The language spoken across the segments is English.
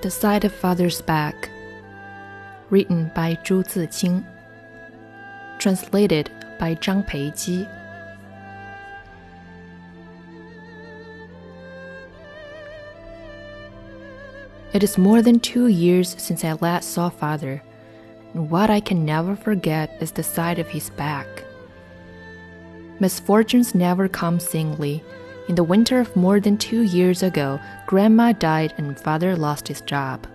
The Sight of Father's Back, written by Zhu Ziqing, translated by Zhang Peiji. It is more than two years since I last saw father, and what I can never forget is the sight of his back. Misfortunes never come singly in the winter of more than two years ago, grandma died and father lost his job.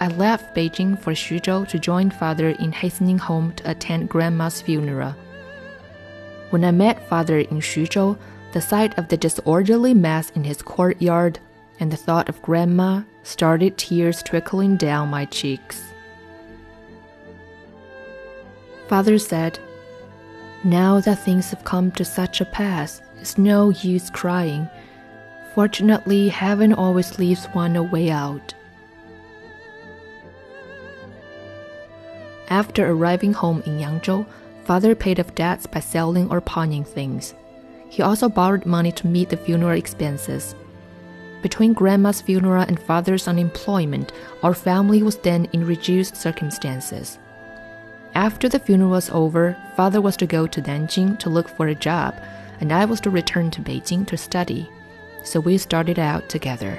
I left Beijing for Xuzhou to join father in hastening home to attend grandma's funeral. When I met father in Xuzhou, the sight of the disorderly mess in his courtyard and the thought of grandma started tears trickling down my cheeks. Father said, Now that things have come to such a pass, it's no use crying. Fortunately, heaven always leaves one a way out. After arriving home in Yangzhou, father paid off debts by selling or pawning things. He also borrowed money to meet the funeral expenses. Between grandma's funeral and father's unemployment, our family was then in reduced circumstances. After the funeral was over, father was to go to Nanjing to look for a job, and I was to return to Beijing to study, so we started out together.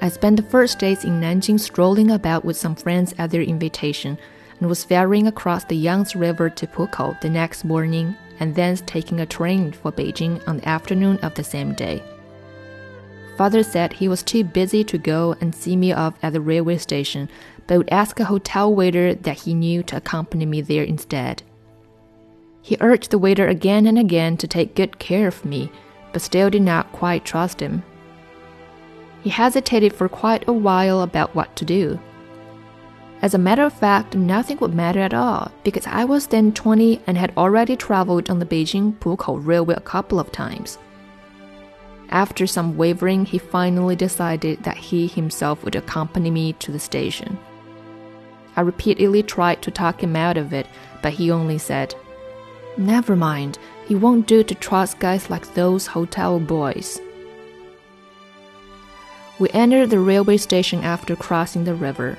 I spent the first days in Nanjing strolling about with some friends at their invitation and was ferrying across the Yangtze River to Pukou the next morning and thence taking a train for Beijing on the afternoon of the same day. Father said he was too busy to go and see me off at the railway station, but would ask a hotel waiter that he knew to accompany me there instead. He urged the waiter again and again to take good care of me, but still did not quite trust him. He hesitated for quite a while about what to do. As a matter of fact, nothing would matter at all, because I was then 20 and had already traveled on the Beijing Pukou Railway a couple of times. After some wavering, he finally decided that he himself would accompany me to the station. I repeatedly tried to talk him out of it, but he only said, Never mind, it won't do to trust guys like those hotel boys. We entered the railway station after crossing the river.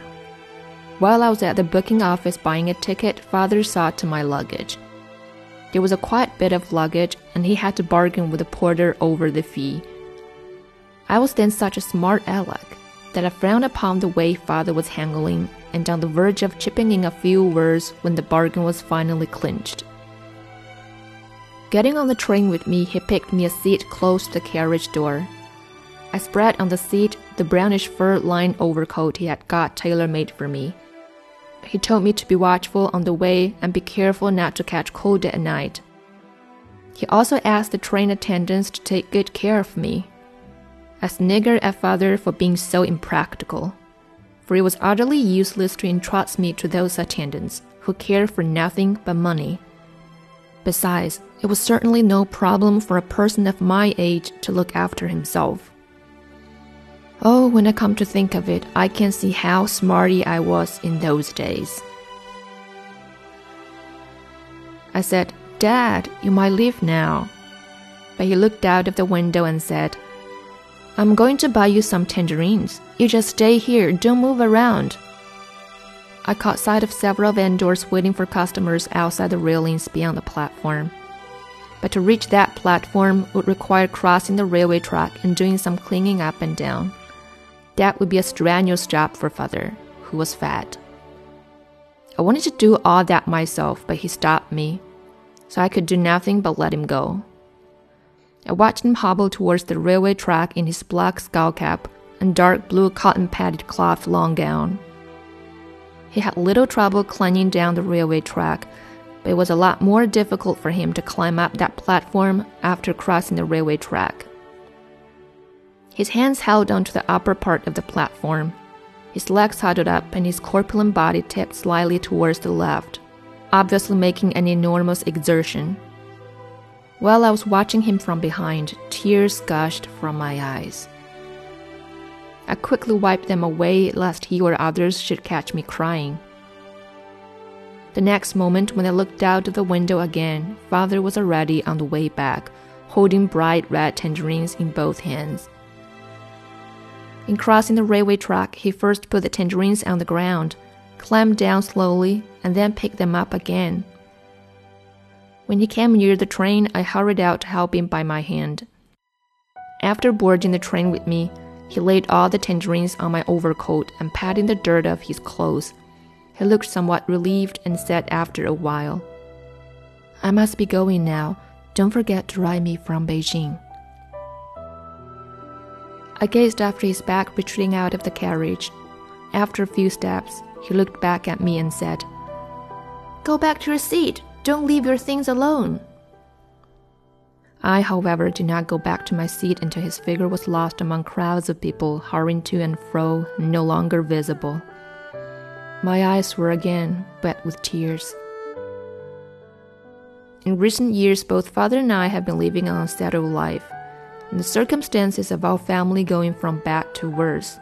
While I was at the booking office buying a ticket, father saw to my luggage. There was a quite bit of luggage, and he had to bargain with the porter over the fee. I was then such a smart aleck that I frowned upon the way father was handling, and on the verge of chipping in a few words when the bargain was finally clinched. Getting on the train with me, he picked me a seat close to the carriage door. I spread on the seat the brownish fur lined overcoat he had got tailor made for me. He told me to be watchful on the way and be careful not to catch cold at night. He also asked the train attendants to take good care of me. I sniggered at father for being so impractical, for it was utterly useless to entrust me to those attendants who cared for nothing but money. Besides, it was certainly no problem for a person of my age to look after himself. Oh, when I come to think of it, I can see how smarty I was in those days. I said, Dad, you might leave now. But he looked out of the window and said, I'm going to buy you some tangerines. You just stay here, don't move around. I caught sight of several vendors waiting for customers outside the railings beyond the platform. But to reach that platform would require crossing the railway track and doing some cleaning up and down. That would be a strenuous job for father, who was fat. I wanted to do all that myself, but he stopped me, so I could do nothing but let him go. I watched him hobble towards the railway track in his black skull cap and dark blue cotton padded cloth long gown. He had little trouble climbing down the railway track, but it was a lot more difficult for him to climb up that platform after crossing the railway track. His hands held onto the upper part of the platform. His legs huddled up and his corpulent body tipped slightly towards the left, obviously making an enormous exertion. While I was watching him from behind, tears gushed from my eyes. I quickly wiped them away lest he or others should catch me crying. The next moment, when I looked out of the window again, father was already on the way back, holding bright red tangerines in both hands. In crossing the railway track, he first put the tangerines on the ground, climbed down slowly, and then picked them up again. When he came near the train, I hurried out to help him by my hand. After boarding the train with me, he laid all the tangerines on my overcoat and patting the dirt off his clothes. He looked somewhat relieved and said after a while, I must be going now. Don't forget to write me from Beijing. I gazed after his back retreating out of the carriage. After a few steps, he looked back at me and said, Go back to your seat. Don't leave your things alone. I, however, did not go back to my seat until his figure was lost among crowds of people hurrying to and fro, no longer visible. My eyes were again wet with tears. In recent years, both father and I have been living an unsettled life, and the circumstances of our family going from bad to worse.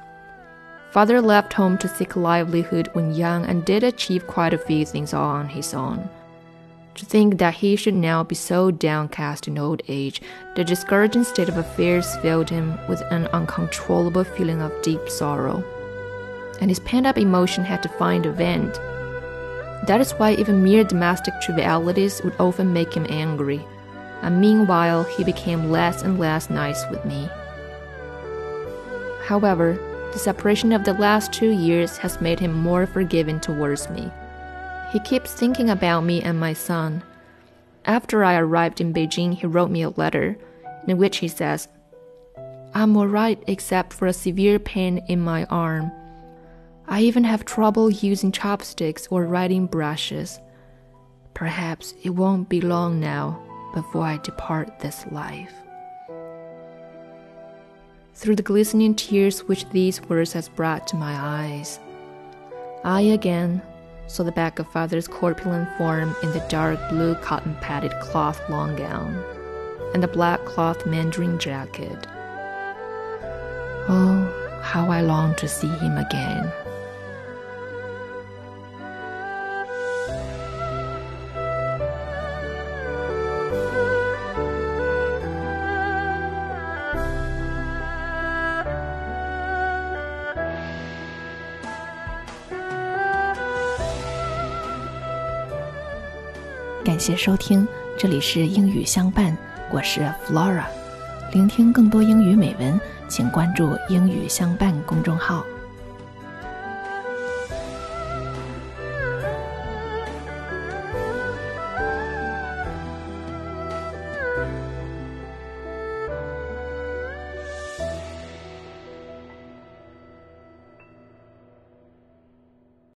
Father left home to seek a livelihood when young and did achieve quite a few things all on his own. To think that he should now be so downcast in old age, the discouraging state of affairs filled him with an uncontrollable feeling of deep sorrow. And his pent up emotion had to find a vent. That is why even mere domestic trivialities would often make him angry, and meanwhile he became less and less nice with me. However, the separation of the last two years has made him more forgiving towards me. He keeps thinking about me and my son. After I arrived in Beijing, he wrote me a letter in which he says, I'm alright except for a severe pain in my arm. I even have trouble using chopsticks or writing brushes. Perhaps it won't be long now before I depart this life. Through the glistening tears which these words has brought to my eyes, I again saw the back of father's corpulent form in the dark blue cotton padded cloth long gown and the black cloth mandarin jacket. Oh, how I long to see him again. 感谢收听，这里是英语相伴，我是 Flora。聆听更多英语美文，请关注“英语相伴”公众号。